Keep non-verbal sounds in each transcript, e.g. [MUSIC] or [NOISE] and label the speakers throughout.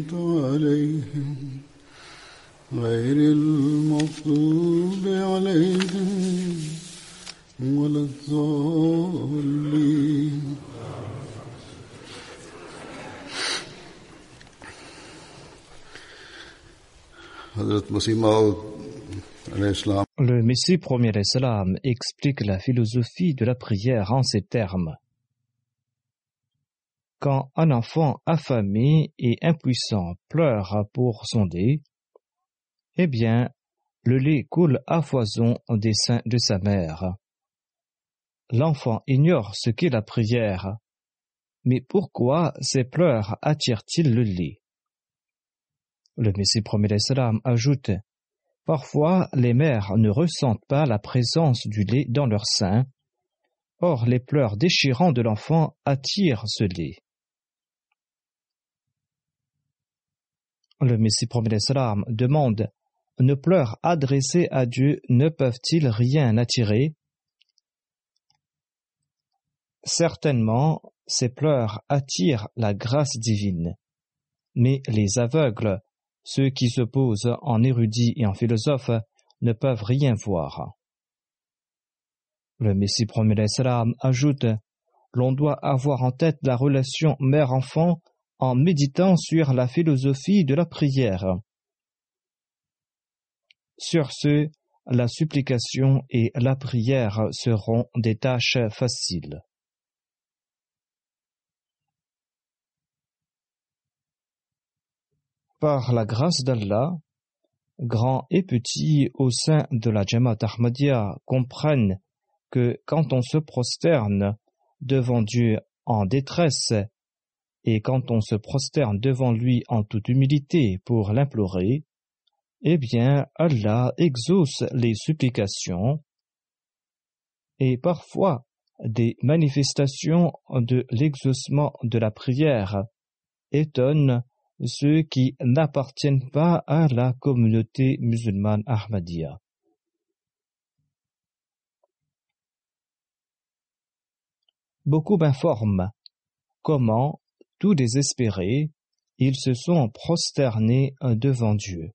Speaker 1: أنعمت عليهم غير المغضوب عليهم ولا الضالين حضرت مسیح موعود علیہ السلام
Speaker 2: Le Messie premier salam explique la philosophie de la prière en ces termes. Quand un enfant affamé et impuissant pleure pour sonder, eh bien, le lait coule à foison des seins de sa mère. L'enfant ignore ce qu'est la prière, mais pourquoi ces pleurs attirent-ils le lait? Le Messie premier salam ajoute Parfois, les mères ne ressentent pas la présence du lait dans leur sein. Or, les pleurs déchirants de l'enfant attirent ce lait. Le Messie salam demande Nos pleurs adressés à Dieu ne peuvent-ils rien attirer? Certainement, ces pleurs attirent la grâce divine. Mais les aveugles, ceux qui se posent en érudits et en philosophes, ne peuvent rien voir. Le Messie salam ajoute L'on doit avoir en tête la relation mère-enfant en méditant sur la philosophie de la prière. Sur ce, la supplication et la prière seront des tâches faciles. Par la grâce d'Allah, grands et petits au sein de la Jamaat Ahmadiyya comprennent que quand on se prosterne devant Dieu en détresse et quand on se prosterne devant lui en toute humilité pour l'implorer, eh bien Allah exauce les supplications et parfois des manifestations de l'exaucement de la prière étonnent ceux qui n'appartiennent pas à la communauté musulmane Ahmadiyya. Beaucoup m'informent comment, tout désespérés, ils se sont prosternés devant Dieu.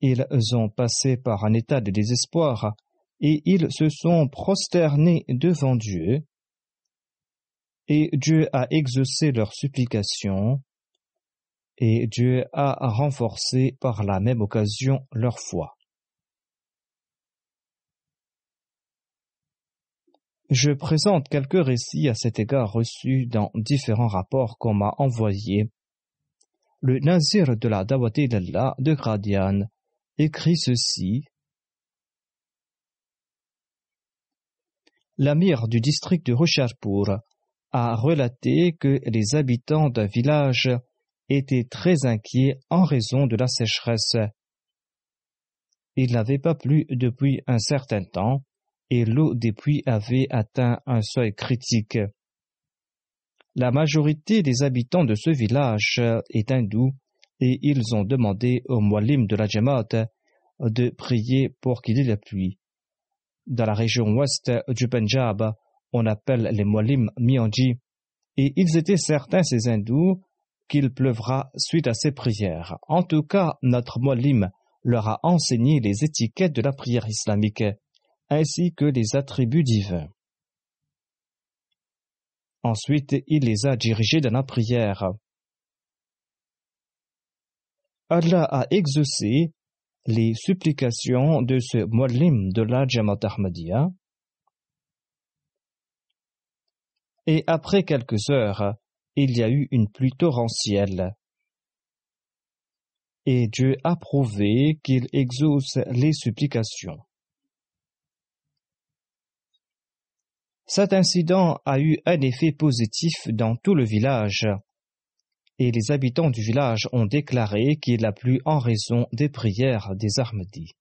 Speaker 2: Ils ont passé par un état de désespoir et ils se sont prosternés devant Dieu et Dieu a exaucé leurs supplications, et Dieu a renforcé par la même occasion leur foi. Je présente quelques récits à cet égard reçus dans différents rapports qu'on m'a envoyés. Le Nazir de la Dawati d'Allah de Gradian écrit ceci. L'amir du district de Rocharpur a relaté que les habitants d'un village étaient très inquiets en raison de la sécheresse. Il n'avait pas plu depuis un certain temps, et l'eau des puits avait atteint un seuil critique. La majorité des habitants de ce village est hindou et ils ont demandé au Mualim de la Jamaat de prier pour qu'il ait la pluie. Dans la région ouest du Punjab, on appelle les Mualim Mianji, et ils étaient certains, ces hindous, qu'il pleuvra suite à ces prières. En tout cas, notre Mualim leur a enseigné les étiquettes de la prière islamique, ainsi que les attributs divins. Ensuite, il les a dirigés dans la prière. Allah a exaucé les supplications de ce muallim de la Jamaat Ahmadiyya. Et après quelques heures, il y a eu une pluie torrentielle. Et Dieu a prouvé qu'il exauce les supplications. Cet incident a eu un effet positif dans tout le village, et les habitants du village ont déclaré qu'il a plu en raison des prières des Ahmadis.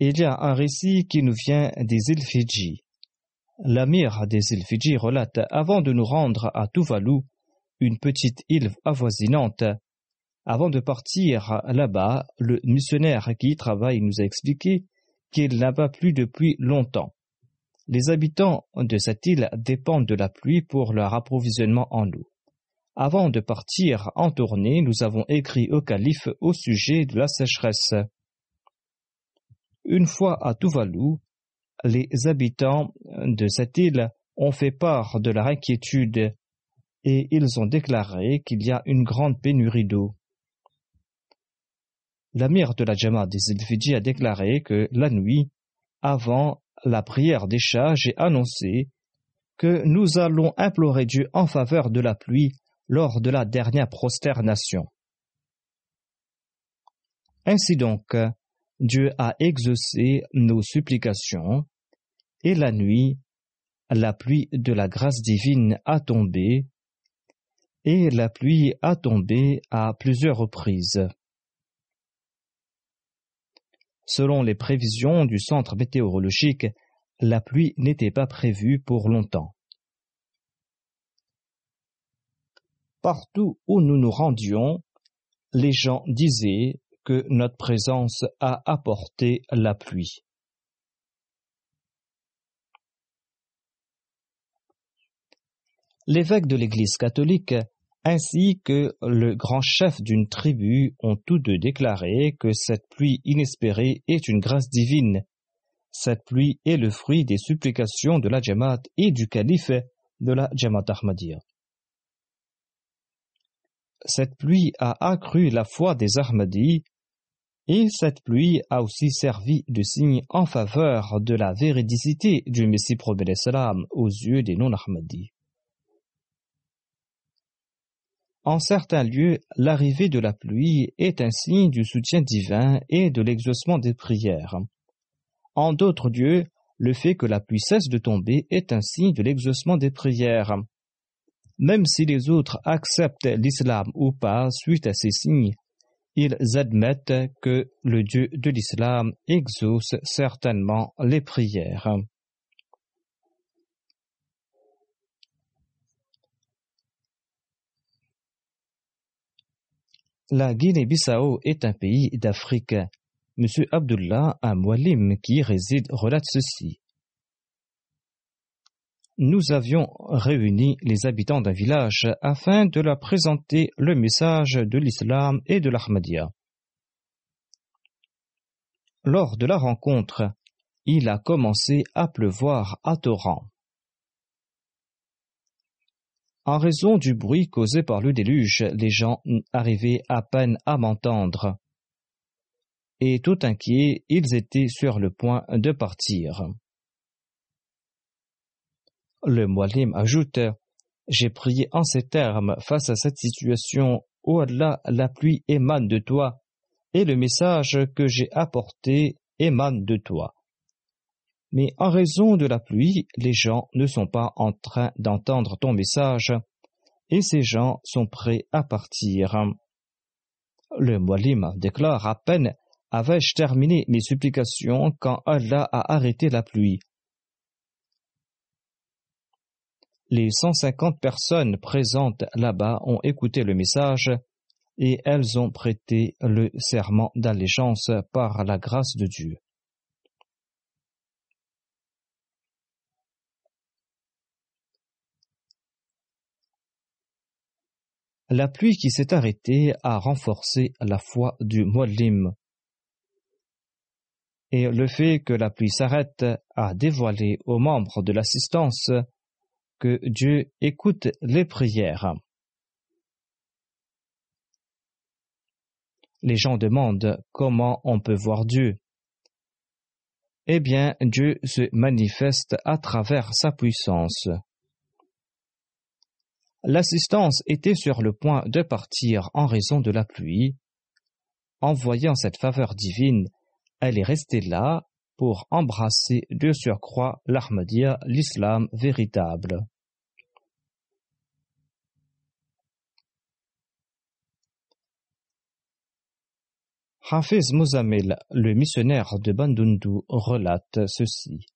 Speaker 2: Il y a un récit qui nous vient des îles Fidji. L'amir des îles Fidji relate Avant de nous rendre à Tuvalu, une petite île avoisinante, avant de partir là-bas, le missionnaire qui y travaille nous a expliqué qu'il n'a pas plu depuis longtemps. Les habitants de cette île dépendent de la pluie pour leur approvisionnement en eau. Avant de partir en tournée, nous avons écrit au calife au sujet de la sécheresse. Une fois à Tuvalu, les habitants de cette île ont fait part de leur inquiétude et ils ont déclaré qu'il y a une grande pénurie d'eau. L'amir de la Jama des îles a déclaré que la nuit, avant la prière des chats, j'ai annoncé que nous allons implorer Dieu en faveur de la pluie lors de la dernière prosternation. Ainsi donc, Dieu a exaucé nos supplications, et la nuit, la pluie de la grâce divine a tombé, et la pluie a tombé à plusieurs reprises. Selon les prévisions du centre météorologique, la pluie n'était pas prévue pour longtemps. Partout où nous nous rendions, les gens disaient que notre présence a apporté la pluie. L'évêque de l'Église catholique ainsi que le grand chef d'une tribu ont tous deux déclaré que cette pluie inespérée est une grâce divine. Cette pluie est le fruit des supplications de la Jamaat et du calife de la Jamaat Ahmadiyya. Cette pluie a accru la foi des Ahmadis et cette pluie a aussi servi de signe en faveur de la véridicité du Messie promet aux yeux des non-Ahmadis. En certains lieux, l'arrivée de la pluie est un signe du soutien divin et de l'exaucement des prières. En d'autres lieux, le fait que la pluie cesse de tomber est un signe de l'exaucement des prières. Même si les autres acceptent l'islam ou pas suite à ces signes, ils admettent que le Dieu de l'islam exauce certainement les prières. La Guinée-Bissau est un pays d'Afrique. M. Abdullah, un mualim qui y réside, relate ceci. Nous avions réuni les habitants d'un village afin de leur présenter le message de l'islam et de l'Ahmadiyya. Lors de la rencontre, il a commencé à pleuvoir à torrent. En raison du bruit causé par le déluge, les gens arrivaient à peine à m'entendre. Et tout inquiets, ils étaient sur le point de partir. Le Moalim ajoute J'ai prié en ces termes face à cette situation. Ô Allah, la pluie émane de toi, et le message que j'ai apporté émane de toi. Mais en raison de la pluie, les gens ne sont pas en train d'entendre ton message, et ces gens sont prêts à partir. Le Mualim déclare à peine Avais-je terminé mes supplications quand Allah a arrêté la pluie? Les 150 personnes présentes là-bas ont écouté le message et elles ont prêté le serment d'allégeance par la grâce de Dieu. La pluie qui s'est arrêtée a renforcé la foi du Muallim. Et le fait que la pluie s'arrête a dévoilé aux membres de l'assistance que Dieu écoute les prières. Les gens demandent comment on peut voir Dieu. Eh bien, Dieu se manifeste à travers sa puissance. L'assistance était sur le point de partir en raison de la pluie. En voyant cette faveur divine, elle est restée là pour embrasser de surcroît l'Ahmadiyya, l'islam véritable. Hafiz Muzamil, le missionnaire de Bandundu, relate ceci.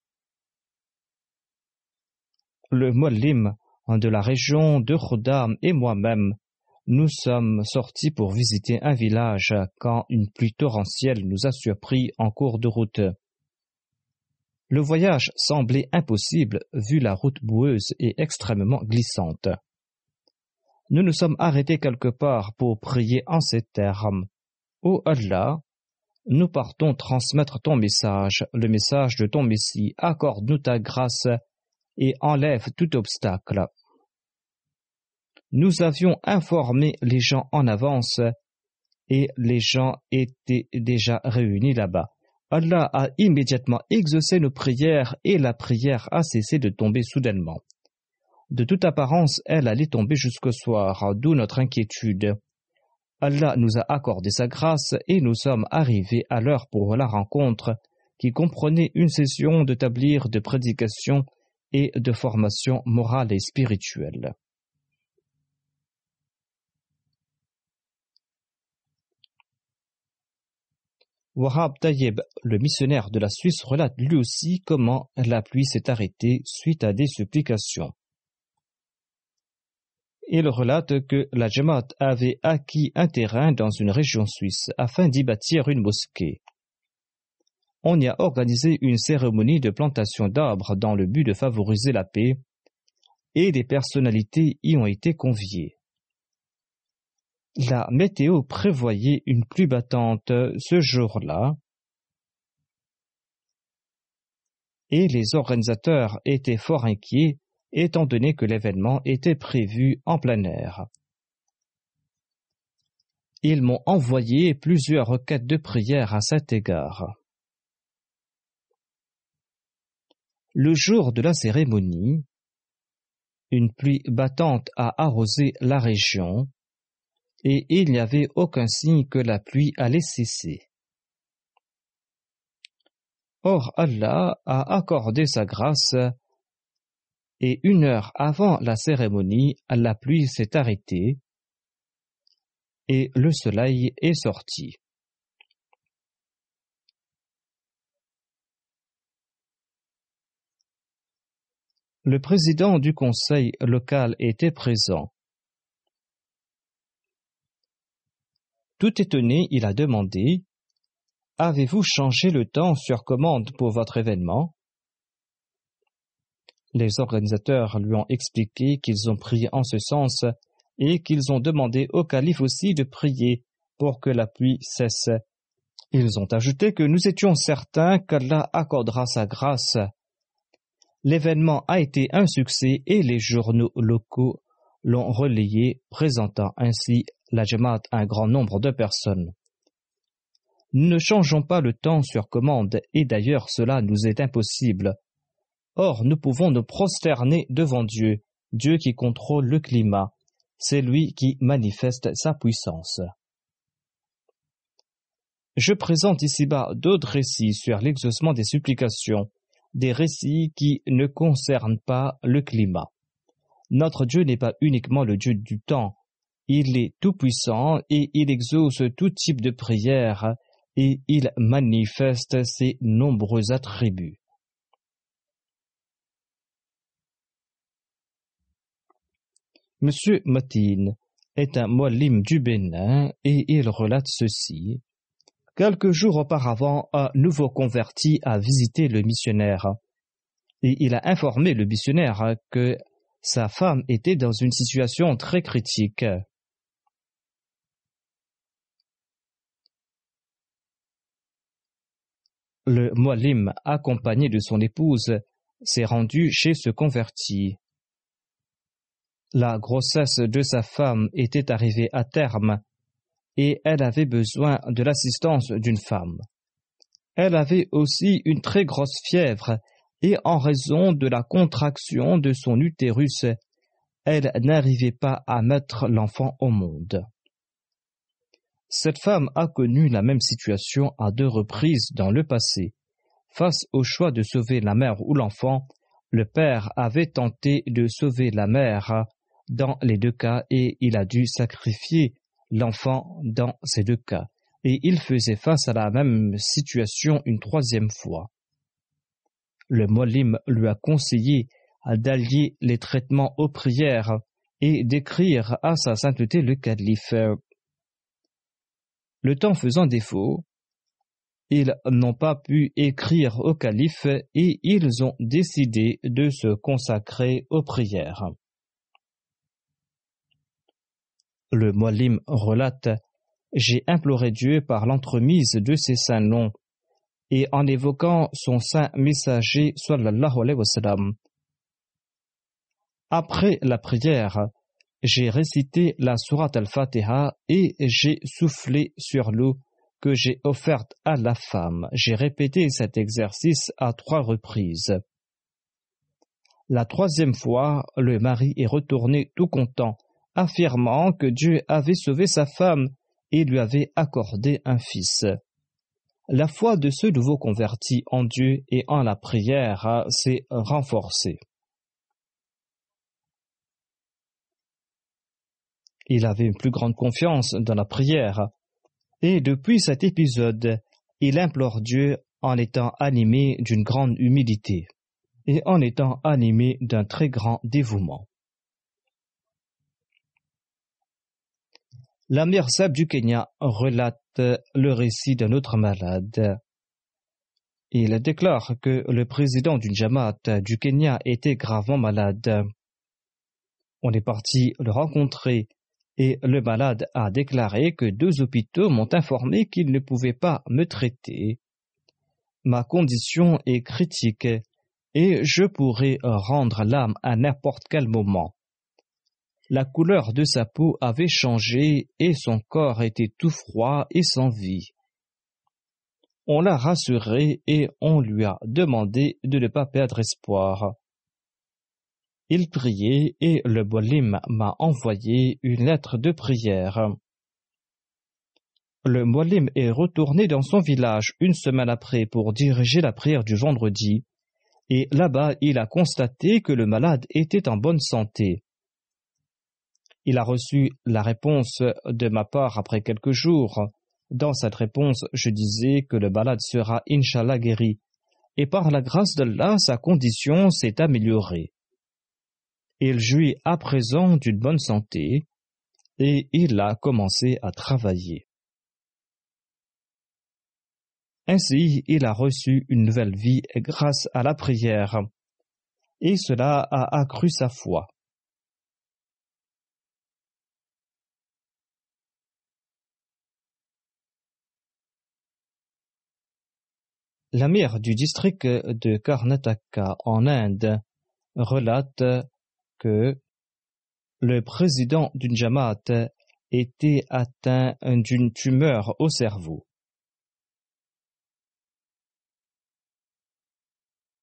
Speaker 2: Le Mollim de la région de Khodam et moi-même, nous sommes sortis pour visiter un village quand une pluie torrentielle nous a surpris en cours de route. Le voyage semblait impossible vu la route boueuse et extrêmement glissante. Nous nous sommes arrêtés quelque part pour prier en ces termes. Ô Allah, nous partons transmettre ton message, le message de ton Messie, accorde-nous ta grâce et enlève tout obstacle. Nous avions informé les gens en avance et les gens étaient déjà réunis là-bas. Allah a immédiatement exaucé nos prières et la prière a cessé de tomber soudainement. De toute apparence, elle allait tomber jusqu'au soir, d'où notre inquiétude. Allah nous a accordé sa grâce et nous sommes arrivés à l'heure pour la rencontre, qui comprenait une session de tablier de prédication et de formation morale et spirituelle. Wahab Tayyib, le missionnaire de la Suisse, relate lui aussi comment la pluie s'est arrêtée suite à des supplications. Il relate que la Jamaat avait acquis un terrain dans une région suisse afin d'y bâtir une mosquée. On y a organisé une cérémonie de plantation d'arbres dans le but de favoriser la paix et des personnalités y ont été conviées. La météo prévoyait une pluie battante ce jour-là et les organisateurs étaient fort inquiets étant donné que l'événement était prévu en plein air. Ils m'ont envoyé plusieurs requêtes de prière à cet égard. Le jour de la cérémonie, une pluie battante a arrosé la région et il n'y avait aucun signe que la pluie allait cesser. Or Allah a accordé sa grâce et une heure avant la cérémonie, la pluie s'est arrêtée et le soleil est sorti. Le président du conseil local était présent. Tout étonné, il a demandé Avez-vous changé le temps sur commande pour votre événement? Les organisateurs lui ont expliqué qu'ils ont prié en ce sens et qu'ils ont demandé au calife aussi de prier pour que la pluie cesse. Ils ont ajouté que nous étions certains qu'Allah accordera sa grâce. L'événement a été un succès et les journaux locaux l'ont relayé, présentant ainsi la Jamaat un grand nombre de personnes. Nous ne changeons pas le temps sur commande, et d'ailleurs cela nous est impossible. Or, nous pouvons nous prosterner devant Dieu, Dieu qui contrôle le climat, c'est lui qui manifeste sa puissance. Je présente ici-bas d'autres récits sur l'exaucement des supplications, des récits qui ne concernent pas le climat. Notre Dieu n'est pas uniquement le Dieu du temps, il est tout-puissant et il exauce tout type de prière, et il manifeste ses nombreux attributs. Monsieur Matin est un molim du Bénin et il relate ceci. Quelques jours auparavant, un nouveau converti a visité le missionnaire et il a informé le missionnaire que sa femme était dans une situation très critique. Le molim, accompagné de son épouse, s'est rendu chez ce converti. La grossesse de sa femme était arrivée à terme et elle avait besoin de l'assistance d'une femme. Elle avait aussi une très grosse fièvre et en raison de la contraction de son utérus, elle n'arrivait pas à mettre l'enfant au monde. Cette femme a connu la même situation à deux reprises dans le passé. Face au choix de sauver la mère ou l'enfant, le père avait tenté de sauver la mère dans les deux cas et il a dû sacrifier l'enfant dans ces deux cas. Et il faisait face à la même situation une troisième fois. Le Molim lui a conseillé d'allier les traitements aux prières et d'écrire à sa sainteté le calife. Le temps faisant défaut, ils n'ont pas pu écrire au calife et ils ont décidé de se consacrer aux prières. Le Molim relate J'ai imploré Dieu par l'entremise de ses saints noms et en évoquant son saint messager sallallahu alayhi wa sallam. Après la prière, j'ai récité la sourate al-Fatiha et j'ai soufflé sur l'eau que j'ai offerte à la femme. J'ai répété cet exercice à trois reprises. La troisième fois, le mari est retourné tout content affirmant que Dieu avait sauvé sa femme et lui avait accordé un fils. La foi de ce nouveau converti en Dieu et en la prière s'est renforcée. Il avait une plus grande confiance dans la prière, et depuis cet épisode, il implore Dieu en étant animé d'une grande humilité et en étant animé d'un très grand dévouement. La mère du Kenya relate le récit d'un autre malade. Il déclare que le président d'une Jamaat du Kenya était gravement malade. On est parti le rencontrer et le malade a déclaré que deux hôpitaux m'ont informé qu'ils ne pouvaient pas me traiter. Ma condition est critique et je pourrais rendre l'âme à n'importe quel moment. La couleur de sa peau avait changé et son corps était tout froid et sans vie. On l'a rassuré et on lui a demandé de ne pas perdre espoir. Il priait et le Bolim m'a envoyé une lettre de prière. Le Bolim est retourné dans son village une semaine après pour diriger la prière du vendredi, et là-bas il a constaté que le malade était en bonne santé. Il a reçu la réponse de ma part après quelques jours. Dans cette réponse, je disais que le malade sera inshallah guéri. Et par la grâce d'Allah, sa condition s'est améliorée. Il jouit à présent d'une bonne santé et il a commencé à travailler. Ainsi, il a reçu une nouvelle vie grâce à la prière, et cela a accru sa foi. La mère du district de Karnataka en Inde relate que le président d'une Jamaat était atteint d'une tumeur au cerveau.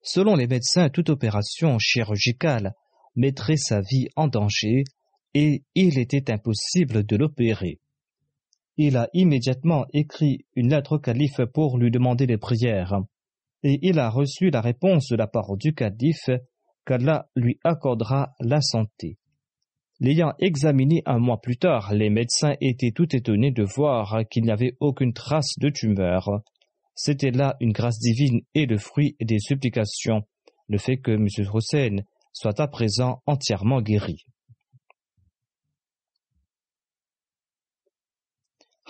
Speaker 2: Selon les médecins, toute opération chirurgicale mettrait sa vie en danger et il était impossible de l'opérer il a immédiatement écrit une lettre au calife pour lui demander des prières, et il a reçu la réponse de la part du calife qu'Allah lui accordera la santé. L'ayant examiné un mois plus tard, les médecins étaient tout étonnés de voir qu'il n'y avait aucune trace de tumeur. C'était là une grâce divine et le fruit des supplications, le fait que M. Hussein soit à présent entièrement guéri.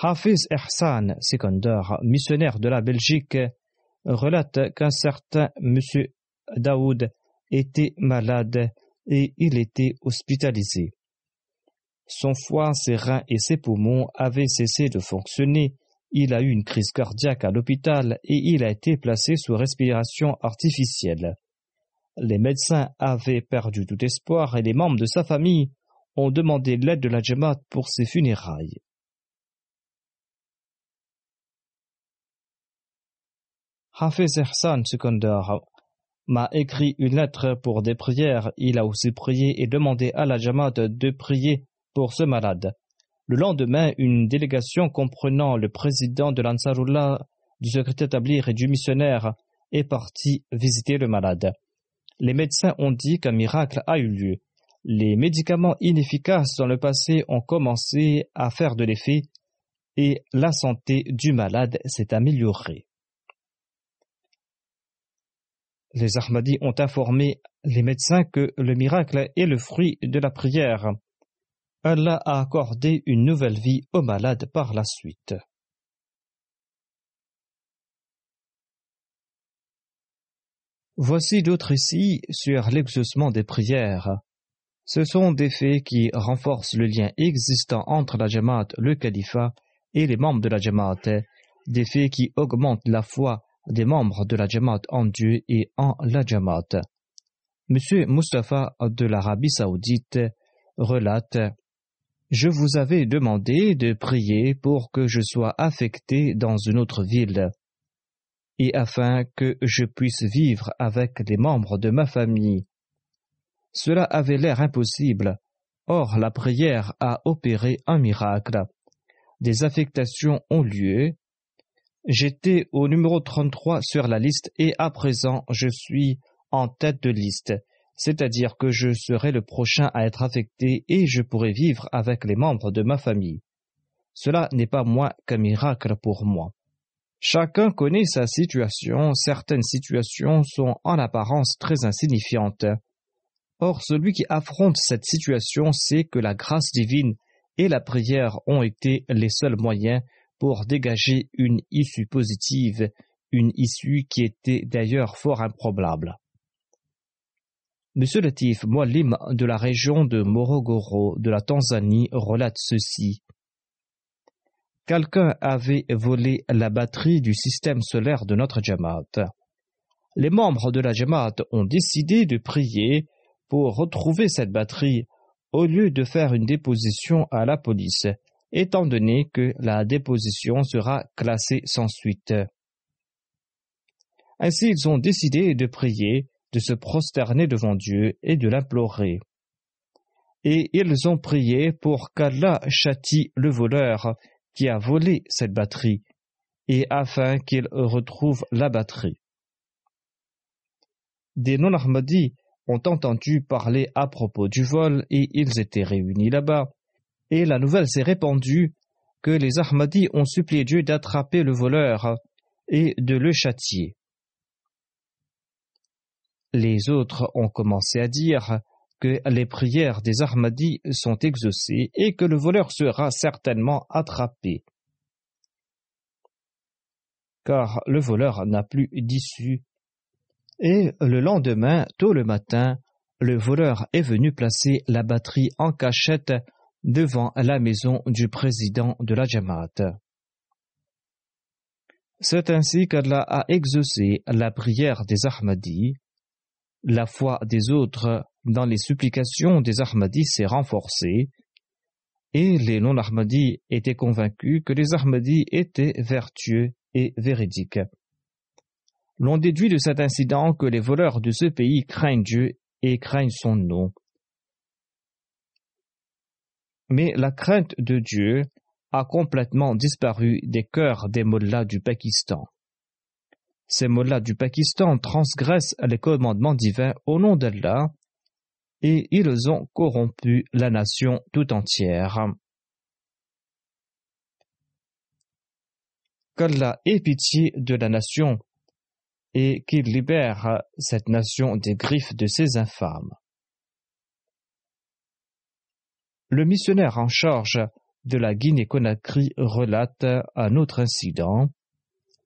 Speaker 2: Hafiz Ehsan Sikandar, missionnaire de la Belgique, relate qu'un certain M. Daoud était malade et il était hospitalisé. Son foie, ses reins et ses poumons avaient cessé de fonctionner. Il a eu une crise cardiaque à l'hôpital et il a été placé sous respiration artificielle. Les médecins avaient perdu tout espoir et les membres de sa famille ont demandé l'aide de la Jamaat pour ses funérailles. Sekondar m'a écrit une lettre pour des prières. Il a aussi prié et demandé à la Jamaat de prier pour ce malade. Le lendemain, une délégation comprenant le président de l'Ansarullah, du secrétaire établi et du missionnaire est partie visiter le malade. Les médecins ont dit qu'un miracle a eu lieu. Les médicaments inefficaces dans le passé ont commencé à faire de l'effet et la santé du malade s'est améliorée. Les Ahmadis ont informé les médecins que le miracle est le fruit de la prière. Allah a accordé une nouvelle vie au malade par la suite. Voici d'autres récits sur l'exaucement des prières. Ce sont des faits qui renforcent le lien existant entre la Jamaat, le califat et les membres de la Jamaat, des faits qui augmentent la foi des membres de la Jamaat en Dieu et en la Jamaat. Monsieur Mustafa de l'Arabie saoudite relate Je vous avais demandé de prier pour que je sois affecté dans une autre ville et afin que je puisse vivre avec les membres de ma famille. Cela avait l'air impossible. Or, la prière a opéré un miracle. Des affectations ont lieu J'étais au numéro 33 sur la liste et à présent je suis en tête de liste, c'est-à-dire que je serai le prochain à être affecté et je pourrai vivre avec les membres de ma famille. Cela n'est pas moins qu'un miracle pour moi. Chacun connaît sa situation, certaines situations sont en apparence très insignifiantes. Or, celui qui affronte cette situation sait que la grâce divine et la prière ont été les seuls moyens pour dégager une issue positive, une issue qui était d'ailleurs fort improbable. M. Latif Moualim de la région de Morogoro de la Tanzanie relate ceci. Quelqu'un avait volé la batterie du système solaire de notre Jamaat. Les membres de la Jamaat ont décidé de prier pour retrouver cette batterie au lieu de faire une déposition à la police étant donné que la déposition sera classée sans suite. Ainsi ils ont décidé de prier, de se prosterner devant Dieu et de l'implorer. Et ils ont prié pour qu'Allah châtie le voleur qui a volé cette batterie, et afin qu'il retrouve la batterie. Des non-Ahmadis ont entendu parler à propos du vol et ils étaient réunis là-bas et la nouvelle s'est répandue que les Ahmadis ont supplié Dieu d'attraper le voleur et de le châtier. Les autres ont commencé à dire que les prières des Ahmadis sont exaucées et que le voleur sera certainement attrapé. Car le voleur n'a plus d'issue. Et le lendemain, tôt le matin, le voleur est venu placer la batterie en cachette devant la maison du président de la Jamaat. C'est ainsi qu'Allah a exaucé la prière des Ahmadis. La foi des autres dans les supplications des Ahmadis s'est renforcée et les non-Ahmadis étaient convaincus que les Ahmadis étaient vertueux et véridiques. L'on déduit de cet incident que les voleurs de ce pays craignent Dieu et craignent son nom mais la crainte de Dieu a complètement disparu des cœurs des mollahs du Pakistan. Ces mollahs du Pakistan transgressent les commandements divins au nom d'Allah et ils ont corrompu la nation tout entière. Qu'Allah ait pitié de la nation et qu'il libère cette nation des griffes de ces infâmes. Le missionnaire en charge de la Guinée-Conakry relate un autre incident.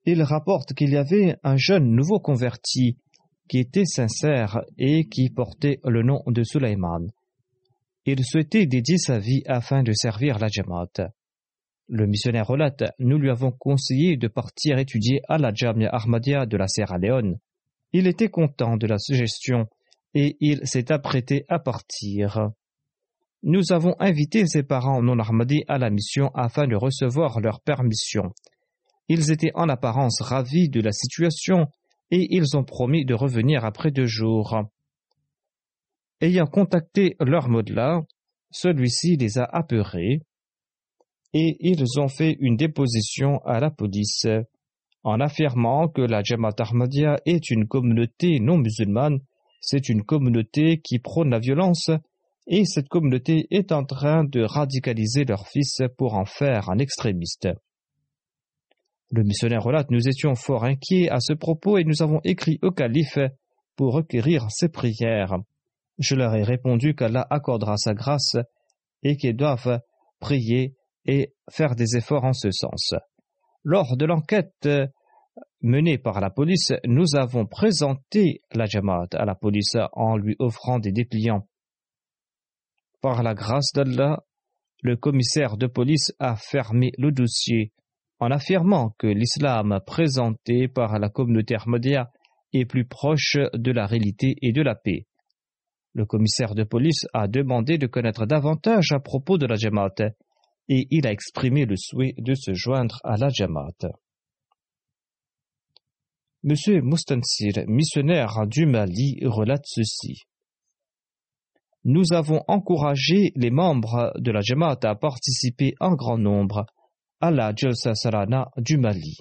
Speaker 2: Il rapporte qu'il y avait un jeune nouveau converti qui était sincère et qui portait le nom de Sulaiman. Il souhaitait dédier sa vie afin de servir la Jamaat. Le missionnaire relate Nous lui avons conseillé de partir étudier à la Jamia Ahmadiyya de la Sierra Leone. Il était content de la suggestion et il s'est apprêté à partir. Nous avons invité ses parents non Ahmadis à la mission afin de recevoir leur permission. Ils étaient en apparence ravis de la situation et ils ont promis de revenir après deux jours. Ayant contacté leur modelin, celui-ci les a apeurés et ils ont fait une déposition à la police en affirmant que la Jamaat Ahmadiyya est une communauté non musulmane, c'est une communauté qui prône la violence et cette communauté est en train de radicaliser leur fils pour en faire un extrémiste. Le missionnaire relate Nous étions fort inquiets à ce propos et nous avons écrit au calife pour requérir ses prières. Je leur ai répondu qu'Allah accordera sa grâce et qu'ils doivent prier et faire des efforts en ce sens. Lors de l'enquête menée par la police, nous avons présenté la Jamaat à la police en lui offrant des dépliants. Par la grâce d'Allah, le commissaire de police a fermé le dossier en affirmant que l'islam présenté par la communauté Ahmadiyya est plus proche de la réalité et de la paix. Le commissaire de police a demandé de connaître davantage à propos de la Jamaat et il a exprimé le souhait de se joindre à la Jamaat. M. Mustansir, missionnaire du Mali, relate ceci. Nous avons encouragé les membres de la Jamaat à participer en grand nombre à la Jalsa Sarana du Mali.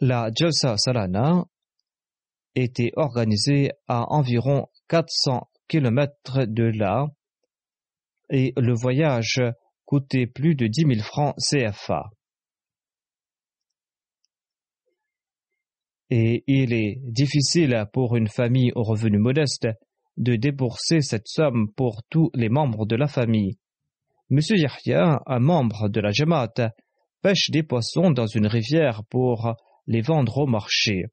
Speaker 2: La Jalsa Sarana était organisée à environ 400 kilomètres de là et le voyage coûtait plus de dix mille francs CFA. Et il est difficile pour une famille aux revenus modestes de débourser cette somme pour tous les membres de la famille. Monsieur Yahya, un membre de la Jamaat, pêche des poissons dans une rivière pour les vendre au marché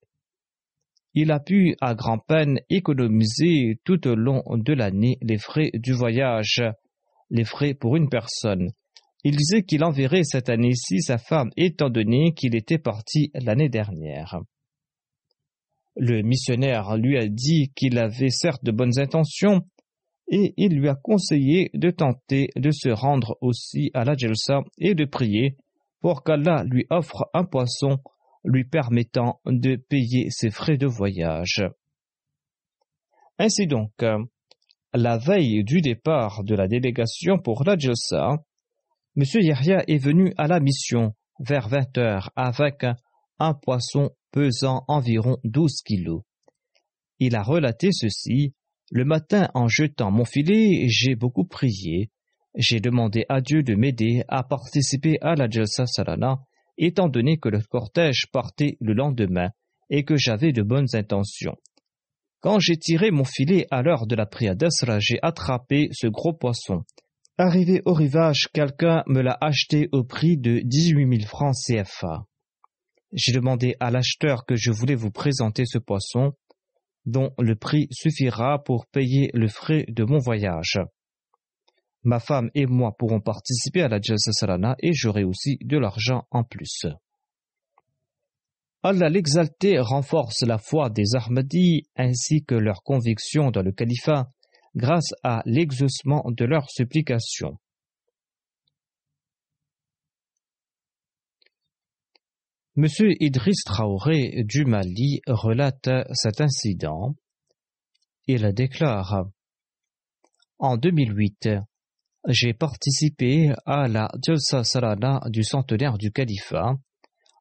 Speaker 2: il a pu à grand-peine économiser tout au long de l'année les frais du voyage, les frais pour une personne. Il disait qu'il enverrait cette année-ci sa femme étant donné qu'il était parti l'année dernière. Le missionnaire lui a dit qu'il avait certes de bonnes intentions et il lui a conseillé de tenter de se rendre aussi à la Jelsa et de prier pour qu'Allah lui offre un poisson lui permettant de payer ses frais de voyage. Ainsi donc, la veille du départ de la délégation pour la Jalsa, M. Yahya est venu à la mission vers 20 heures avec un poisson pesant environ 12 kilos. Il a relaté ceci. Le matin, en jetant mon filet, j'ai beaucoup prié. J'ai demandé à Dieu de m'aider à participer à la Jalsa Salana étant donné que le cortège partait le lendemain et que j'avais de bonnes intentions. Quand j'ai tiré mon filet à l'heure de la prière j'ai attrapé ce gros poisson. Arrivé au rivage, quelqu'un me l'a acheté au prix de 18 000 francs CFA. J'ai demandé à l'acheteur que je voulais vous présenter ce poisson, dont le prix suffira pour payer le frais de mon voyage. Ma femme et moi pourrons participer à la Jalsa Salana et j'aurai aussi de l'argent en plus. Allah l'exalté renforce la foi des Ahmadis ainsi que leur conviction dans le califat grâce à l'exaucement de leurs supplications. Monsieur Idriss Traoré du Mali relate cet incident. Il déclare En 2008, j'ai participé à la Jalsa Salana du centenaire du califat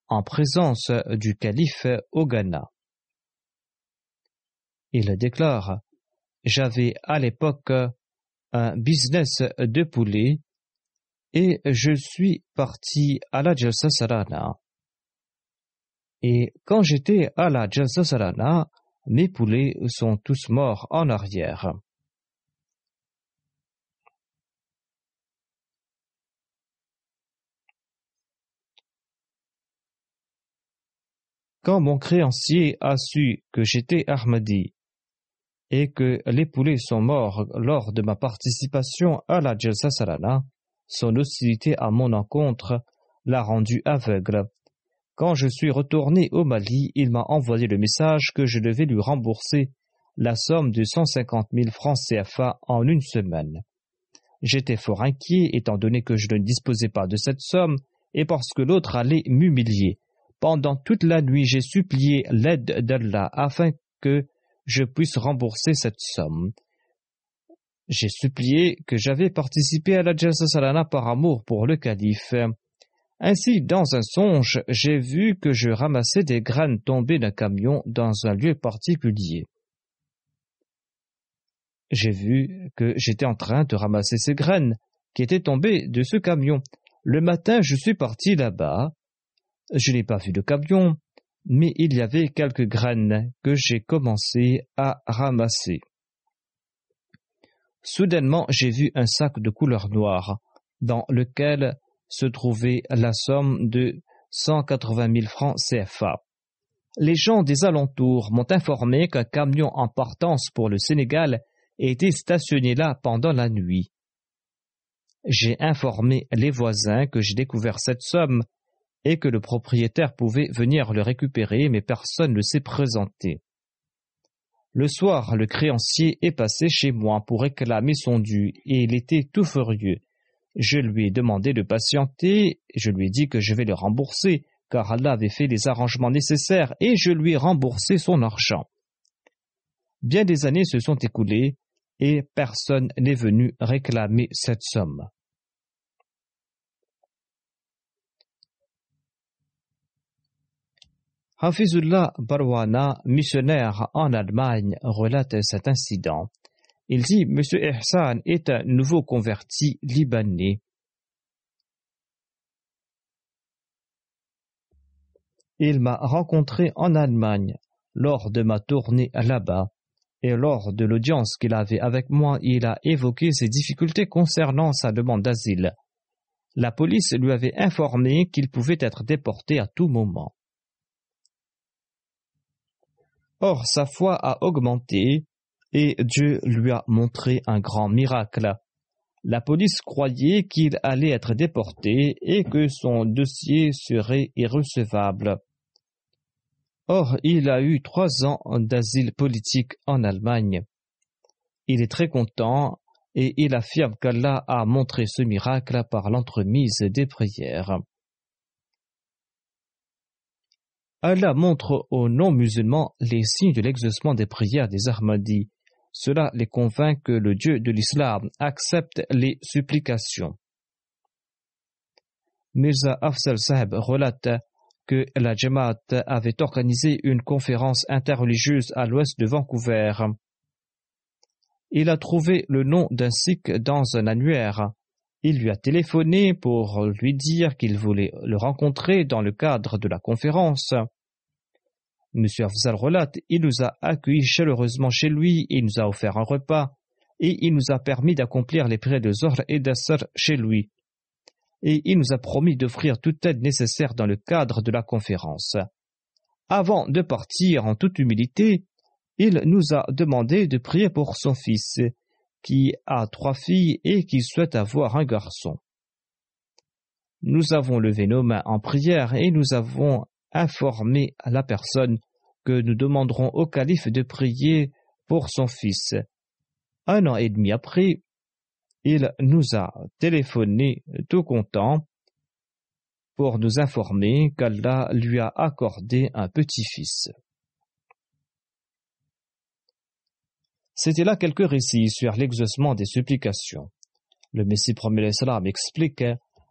Speaker 2: en présence du calife au Ghana. Il déclare J'avais à l'époque un business de poulet et je suis parti à la Jalsa Sarana. Et quand j'étais à la Jalsa Sarana, mes poulets sont tous morts en arrière. Quand mon créancier a su que j'étais Ahmadi et que les poulets sont morts lors de ma participation à la Jalsa Sarana, son hostilité à mon encontre l'a rendu aveugle. Quand je suis retourné au Mali, il m'a envoyé le message que je devais lui rembourser la somme de cent cinquante mille francs CFA en une semaine. J'étais fort inquiet étant donné que je ne disposais pas de cette somme et parce que l'autre allait m'humilier. Pendant toute la nuit, j'ai supplié l'aide d'Allah afin que je puisse rembourser cette somme. J'ai supplié que j'avais participé à la Jalsa Salana par amour pour le calife. Ainsi, dans un songe, j'ai vu que je ramassais des graines tombées d'un camion dans un lieu particulier. J'ai vu que j'étais en train de ramasser ces graines qui étaient tombées de ce camion. Le matin, je suis parti là-bas. Je n'ai pas vu de camion, mais il y avait quelques graines que j'ai commencé à ramasser. Soudainement, j'ai vu un sac de couleur noire, dans lequel se trouvait la somme de cent quatre-vingt mille francs CFA. Les gens des alentours m'ont informé qu'un camion en partance pour le Sénégal était stationné là pendant la nuit. J'ai informé les voisins que j'ai découvert cette somme et que le propriétaire pouvait venir le récupérer, mais personne ne s'est présenté. Le soir, le créancier est passé chez moi pour réclamer son dû, et il était tout furieux. Je lui ai demandé de patienter, je lui ai dit que je vais le rembourser, car Allah avait fait les arrangements nécessaires, et je lui ai remboursé son argent. Bien des années se sont écoulées, et personne n'est venu réclamer cette somme. Hafizullah Barwana, missionnaire en Allemagne, relate cet incident. Il dit M. Ihsan est un nouveau converti libanais. Il m'a rencontré en Allemagne lors de ma tournée là-bas, et lors de l'audience qu'il avait avec moi, il a évoqué ses difficultés concernant sa demande d'asile. La police lui avait informé qu'il pouvait être déporté à tout moment. Or sa foi a augmenté et Dieu lui a montré un grand miracle. La police croyait qu'il allait être déporté et que son dossier serait irrecevable. Or, il a eu trois ans d'asile politique en Allemagne. Il est très content et il affirme qu'Allah a montré ce miracle par l'entremise des prières. Allah montre aux non-musulmans les signes de l'exaucement des prières des Ahmadis. Cela les convainc que le Dieu de l'islam accepte les supplications. Mirza Afzal Sahib relate que la Jamaat avait organisé une conférence interreligieuse à l'ouest de Vancouver. Il a trouvé le nom d'un sikh dans un annuaire. Il lui a téléphoné pour lui dire qu'il voulait le rencontrer dans le cadre de la conférence. M. Afzal il nous a accueillis chaleureusement chez lui, il nous a offert un repas, et il nous a permis d'accomplir les prières de Zohr et d'Assar chez lui. Et il nous a promis d'offrir toute aide nécessaire dans le cadre de la conférence. Avant de partir en toute humilité, il nous a demandé de prier pour son fils, qui a trois filles et qui souhaite avoir un garçon. Nous avons levé nos mains en prière et nous avons informé la personne que nous demanderons au calife de prier pour son fils. Un an et demi après, il nous a téléphoné tout content pour nous informer qu'Allah lui a accordé un petit-fils. C'était là quelques récits sur l'exaucement des supplications. Le Messie premier l'Islam explique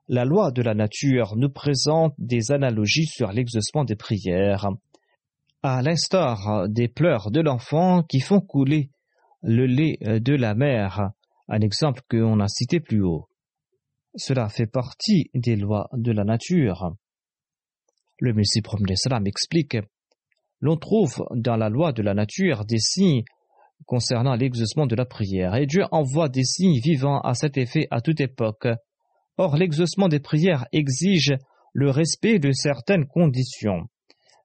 Speaker 2: La loi de la nature nous présente des analogies sur l'exaucement des prières. à l'instar des pleurs de l'enfant qui font couler le lait de la mère, un exemple qu'on a cité plus haut. Cela fait partie des lois de la nature. Le Messie promet explique L'on trouve dans la loi de la nature des signes concernant l'exaucement de la prière, et Dieu envoie des signes vivants à cet effet à toute époque. Or, l'exaucement des prières exige le respect de certaines conditions.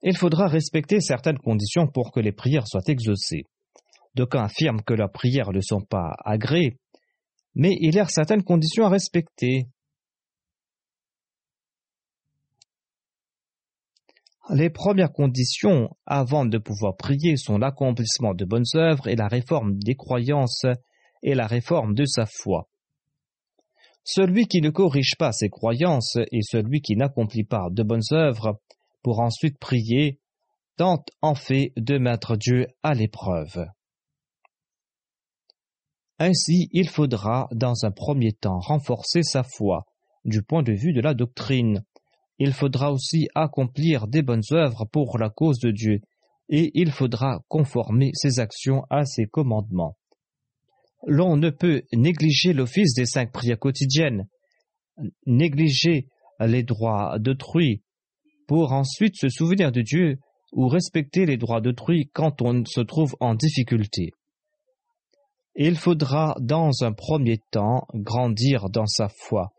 Speaker 2: Il faudra respecter certaines conditions pour que les prières soient exaucées. D'aucuns affirment que leurs prières ne sont pas agréées, mais il y a certaines conditions à respecter. Les premières conditions avant de pouvoir prier sont l'accomplissement de bonnes œuvres et la réforme des croyances et la réforme de sa foi. Celui qui ne corrige pas ses croyances et celui qui n'accomplit pas de bonnes œuvres pour ensuite prier tente en fait de mettre Dieu à l'épreuve. Ainsi, il faudra dans un premier temps renforcer sa foi du point de vue de la doctrine. Il faudra aussi accomplir des bonnes œuvres pour la cause de Dieu et il faudra conformer ses actions à ses commandements. L'on ne peut négliger l'office des cinq prières quotidiennes, négliger les droits d'autrui, pour ensuite se souvenir de Dieu ou respecter les droits d'autrui quand on se trouve en difficulté. Il faudra dans un premier temps grandir dans sa foi.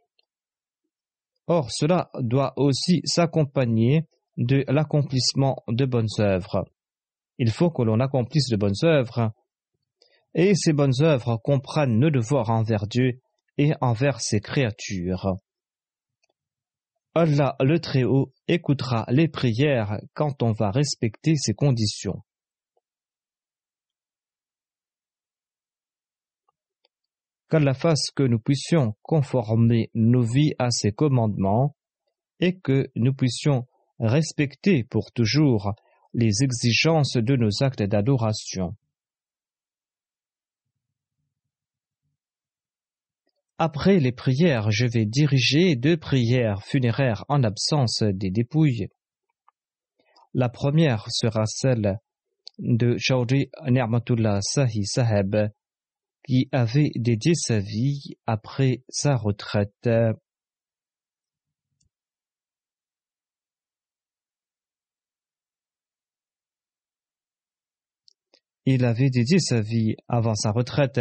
Speaker 2: Or, cela doit aussi s'accompagner de l'accomplissement de bonnes œuvres. Il faut que l'on accomplisse de bonnes œuvres, et ces bonnes œuvres comprennent nos devoirs envers Dieu et envers ses créatures. Allah le Très-Haut écoutera les prières quand on va respecter ces conditions. qu'Allah fasse que nous puissions conformer nos vies à ses commandements et que nous puissions respecter pour toujours les exigences de nos actes d'adoration. Après les prières, je vais diriger deux prières funéraires en absence des dépouilles. La première sera celle de Chaudhry Nermatullah Sahi Saheb, qui avait dédié sa vie après sa retraite. Il avait dédié sa vie avant sa retraite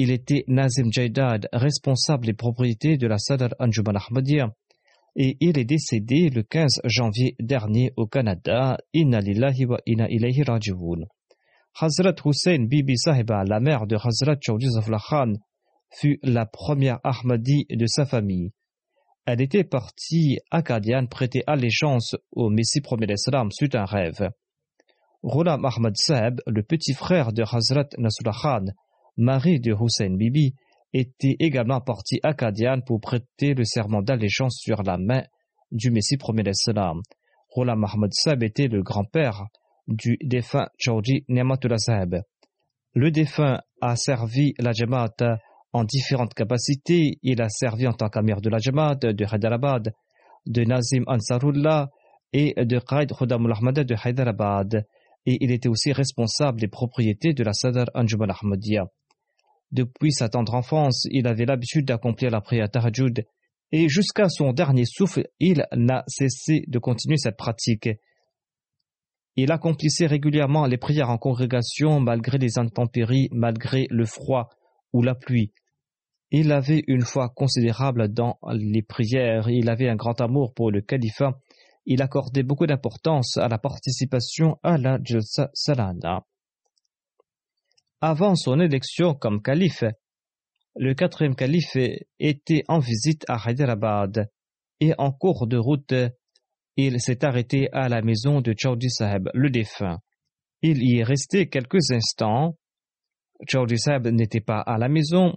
Speaker 2: il était Nazim Jaidad, responsable des propriétés de la Sadr Anjuman Ahmadiyya, et il est décédé le 15 janvier dernier au Canada. Inna lillahi wa inna ilayhi raji'un. Hazrat Hussein Bibi Sahiba, la mère de Hazrat Chaudhry Khan, fut la première Ahmadi de sa famille. Elle était partie acadienne prêter allégeance au Messie premier d'Islam suite à un rêve. Ghulam Ahmad Sahib, le petit frère de Hazrat Nasrullah Khan, mari de Hussein Bibi, était également parti acadienne pour prêter le serment d'allégeance sur la main du Messie premier d'Islam. Rola Mahmoud Sab était le grand-père du défunt Chaudhry Niamatullah Sahib. Le défunt a servi la Jamaat en différentes capacités. Il a servi en tant qu'amir de la Jamaat de Hyderabad, de Nazim Ansarullah et de Qaid Khudamul Ahmad de Hyderabad. Et il était aussi responsable des propriétés de la Sadr Anjuman Ahmadiyya. Depuis sa tendre enfance, il avait l'habitude d'accomplir la prière Tahajjud et jusqu'à son dernier souffle, il n'a cessé de continuer cette pratique. Il accomplissait régulièrement les prières en congrégation malgré les intempéries, malgré le froid ou la pluie. Il avait une foi considérable dans les prières, il avait un grand amour pour le califat, il accordait beaucoup d'importance à la participation à la Jalsa Salana. Avant son élection comme calife, le quatrième calife était en visite à Hyderabad et en cours de route, il s'est arrêté à la maison de Chaudhry Sahib, le défunt. Il y est resté quelques instants. Chaudhry Sahib n'était pas à la maison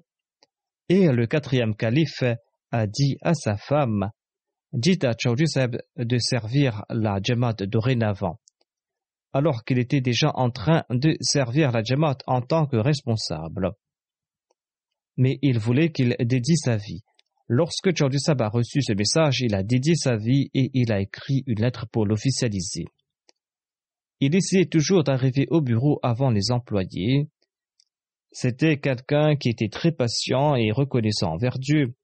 Speaker 2: et le quatrième calife a dit à sa femme Dites à Chaudhry Sahib de servir la Jamaat dorénavant alors qu'il était déjà en train de servir la Jamaat en tant que responsable. Mais il voulait qu'il dédie sa vie. Lorsque Chaudhry a reçu ce message, il a dédié sa vie et il a écrit une lettre pour l'officialiser. Il essayait toujours d'arriver au bureau avant les employés. C'était quelqu'un qui était très patient et reconnaissant envers Dieu.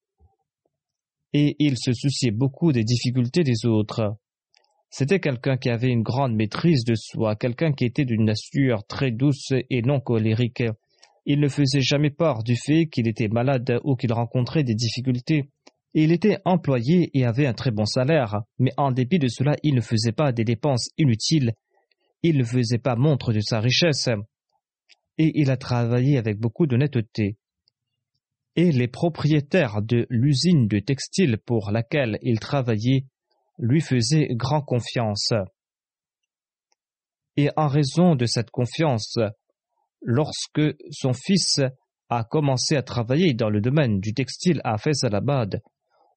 Speaker 2: Et il se souciait beaucoup des difficultés des autres. C'était quelqu'un qui avait une grande maîtrise de soi, quelqu'un qui était d'une nature très douce et non colérique. Il ne faisait jamais part du fait qu'il était malade ou qu'il rencontrait des difficultés. Il était employé et avait un très bon salaire, mais en dépit de cela, il ne faisait pas des dépenses inutiles. Il ne faisait pas montre de sa richesse. Et il a travaillé avec beaucoup d'honnêteté. Et les propriétaires de l'usine de textile pour laquelle il travaillait lui faisait grand confiance. Et en raison de cette confiance, lorsque son fils a commencé à travailler dans le domaine du textile à Faisalabad,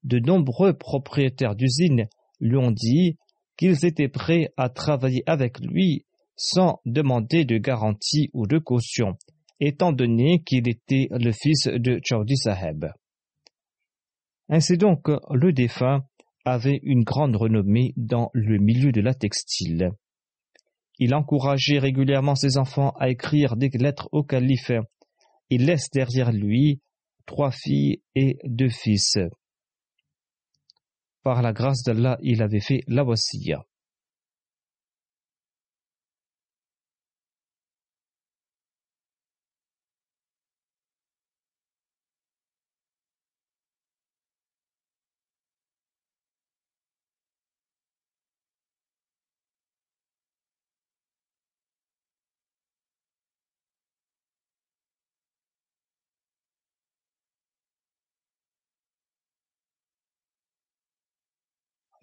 Speaker 2: de nombreux propriétaires d'usines lui ont dit qu'ils étaient prêts à travailler avec lui sans demander de garantie ou de caution, étant donné qu'il était le fils de Chaudi Saheb. Ainsi donc, le défunt avait une grande renommée dans le milieu de la textile. Il encourageait régulièrement ses enfants à écrire des lettres au calife. Il laisse derrière lui trois filles et deux fils. Par la grâce d'Allah, il avait fait la wasiya.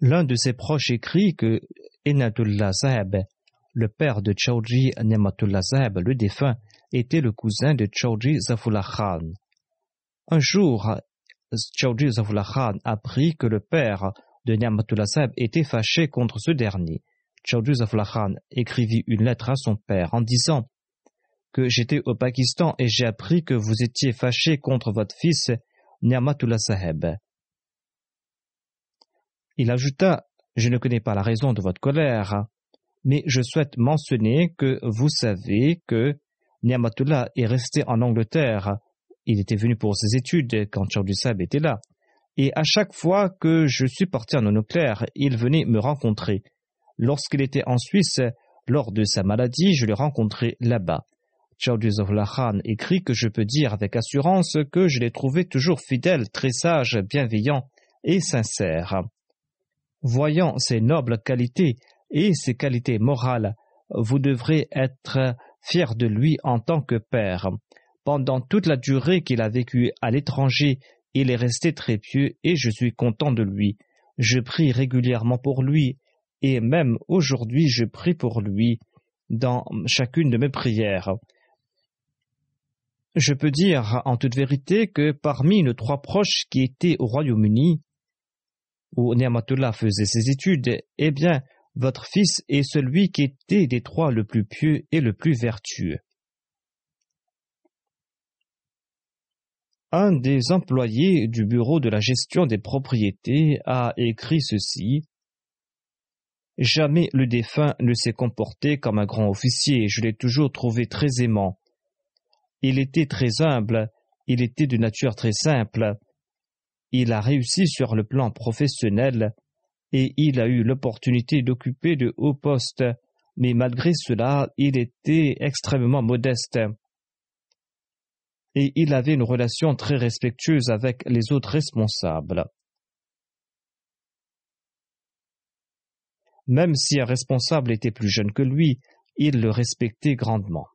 Speaker 2: L'un de ses proches écrit que Enatullah Zaheb, le père de Chaudhry Nematullah Zaheb, le défunt, était le cousin de Chaudhry Zafullah Khan. Un jour, Chaudhry Zafullah Khan apprit que le père de Nematullah Zaheb était fâché contre ce dernier. Chaudhry Zafullah Khan écrivit une lettre à son père en disant que j'étais au Pakistan et j'ai appris que vous étiez fâché contre votre fils Niamatullah Saheb. Il ajouta Je ne connais pas la raison de votre colère, mais je souhaite mentionner que vous savez que Niamatullah est resté en Angleterre. Il était venu pour ses études quand Saheb était là. Et à chaque fois que je suis parti en eau claire, il venait me rencontrer. Lorsqu'il était en Suisse, lors de sa maladie, je l'ai rencontré là-bas. Chaudhry Khan écrit que je peux dire avec assurance que je l'ai trouvé toujours fidèle, très sage, bienveillant et sincère. Voyant ces nobles qualités et ses qualités morales, vous devrez être fier de lui en tant que père. Pendant toute la durée qu'il a vécu à l'étranger, il est resté très pieux et je suis content de lui. Je prie régulièrement pour lui et même aujourd'hui je prie pour lui dans chacune de mes prières. Je peux dire en toute vérité que parmi nos trois proches qui étaient au Royaume-Uni, où Niamatullah faisait ses études, eh bien, votre fils est celui qui était des trois le plus pieux et le plus vertueux. Un des employés du bureau de la gestion des propriétés a écrit ceci. Jamais le défunt ne s'est comporté comme un grand officier, je l'ai toujours trouvé très aimant. Il était très humble, il était de nature très simple, il a réussi sur le plan professionnel et il a eu l'opportunité d'occuper de hauts postes, mais malgré cela, il était extrêmement modeste. Et il avait une relation très respectueuse avec les autres responsables. Même si un responsable était plus jeune que lui, il le respectait grandement.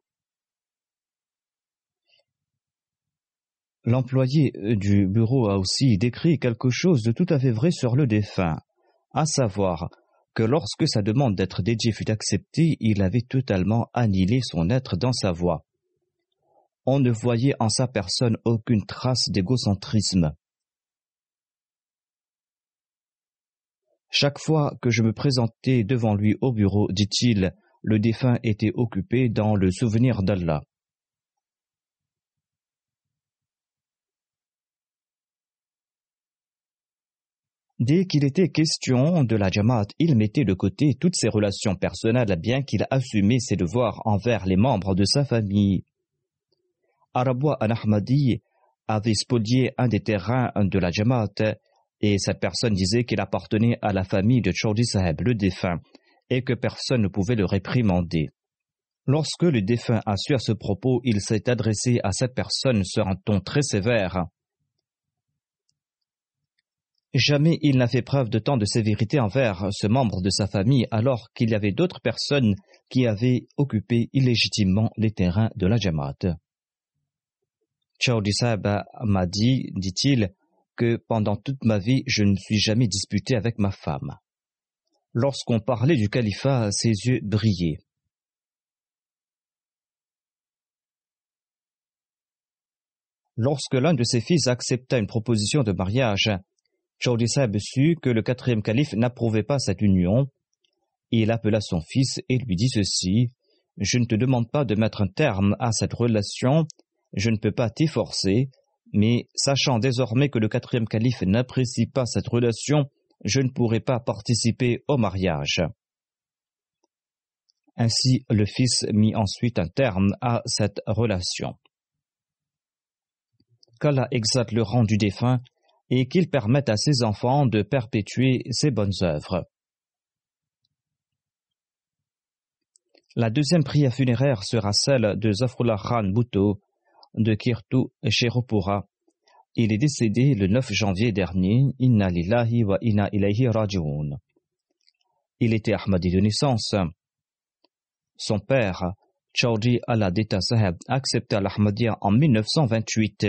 Speaker 2: L'employé euh, du bureau a aussi décrit quelque chose de tout à fait vrai sur le défunt, à savoir que lorsque sa demande d'être dédié fut acceptée, il avait totalement annihilé son être dans sa voix. On ne voyait en sa personne aucune trace d'égocentrisme. Chaque fois que je me présentais devant lui au bureau, dit-il, le défunt était occupé dans le souvenir d'Allah. Dès qu'il était question de la Jamaat, il mettait de côté toutes ses relations personnelles, bien qu'il assumait ses devoirs envers les membres de sa famille. Arabois Al-Ahmadi avait spolié un des terrains de la Jamaat et cette personne disait qu'il appartenait à la famille de Chaudhry le défunt, et que personne ne pouvait le réprimander. Lorsque le défunt a su à ce propos, il s'est adressé à cette personne sur un ton très sévère. Jamais il n'a fait preuve de tant de sévérité envers ce membre de sa famille alors qu'il y avait d'autres personnes qui avaient occupé illégitimement les terrains de la Jamaat. Chaudhry m'a dit, dit-il, que pendant toute ma vie je ne suis jamais disputé avec ma femme. Lorsqu'on parlait du califat, ses yeux brillaient. Lorsque l'un de ses fils accepta une proposition de mariage, Sut que le quatrième calife n'approuvait pas cette union. Il appela son fils et lui dit ceci Je ne te demande pas de mettre un terme à cette relation, je ne peux pas t'y forcer, mais sachant désormais que le quatrième calife n'apprécie pas cette relation, je ne pourrai pas participer au mariage. Ainsi, le fils mit ensuite un terme à cette relation. Qu'Allah exalte le rang du défunt et qu'il permette à ses enfants de perpétuer ses bonnes œuvres. La deuxième prière funéraire sera celle de Zafrullah Khan Bhutto, de Kirtu Sherupura. Il est décédé le 9 janvier dernier. Inna lillahi wa inna ilayhi. Il était Ahmadi de naissance. Son père, Chaudhry Aladeta Saheb, accepta l'Ahmadiyya en 1928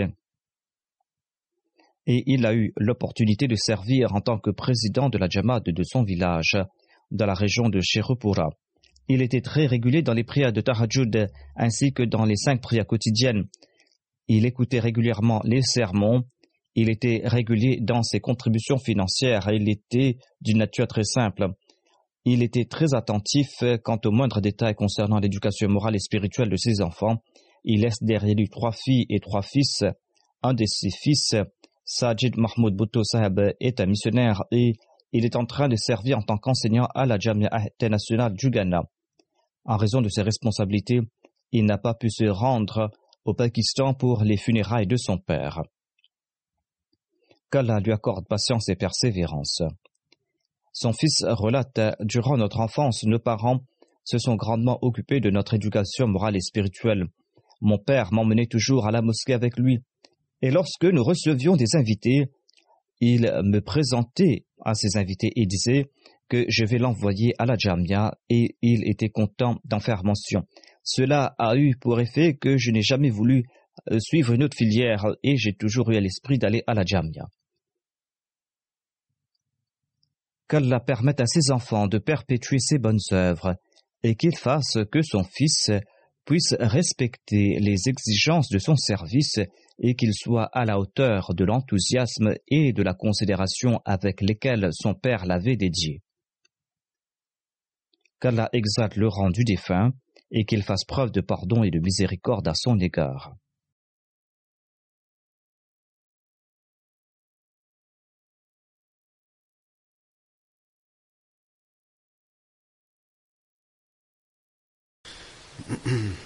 Speaker 2: et il a eu l'opportunité de servir en tant que président de la Jamaat de son village, dans la région de Sherupura. Il était très régulier dans les prières de Tahajjud ainsi que dans les cinq prières quotidiennes il écoutait régulièrement les sermons, il était régulier dans ses contributions financières et il était d'une nature très simple. Il était très attentif quant aux moindres détails concernant l'éducation morale et spirituelle de ses enfants. Il laisse derrière lui trois filles et trois fils. Un de ses fils, Sajid Mahmoud Bhutto Sahab, est un missionnaire et il est en train de servir en tant qu'enseignant à la Jamia internationale du Ghana. En raison de ses responsabilités, il n'a pas pu se rendre au Pakistan pour les funérailles de son père. Qu'Allah lui accorde patience et persévérance. Son fils relate Durant notre enfance, nos parents se sont grandement occupés de notre éducation morale et spirituelle. Mon père m'emmenait toujours à la mosquée avec lui, et lorsque nous recevions des invités, il me présentait à ces invités et disait que je vais l'envoyer à la Jamia et il était content d'en faire mention. Cela a eu pour effet que je n'ai jamais voulu euh, suivre une autre filière et j'ai toujours eu à l'esprit d'aller à la Jamia. Qu'Allah permette à ses enfants de perpétuer ses bonnes œuvres et qu'il fasse que son fils puisse respecter les exigences de son service et qu'il soit à la hauteur de l'enthousiasme et de la considération avec lesquels son père l'avait dédié. Qu'Allah exalte le rang du défunt et qu'il fasse preuve de pardon et de miséricorde à son égard. [CLEARS THROAT]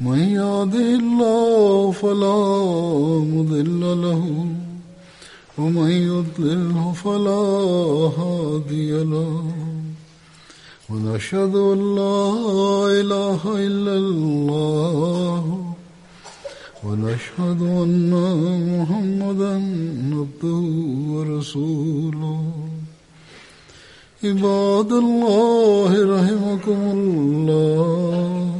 Speaker 1: من يهده الله فلا مضل له ومن يضلله فلا هادي له. ونشهد أن لا إله إلا الله ونشهد أن محمدا عبده ورسوله. عباد الله رحمكم الله.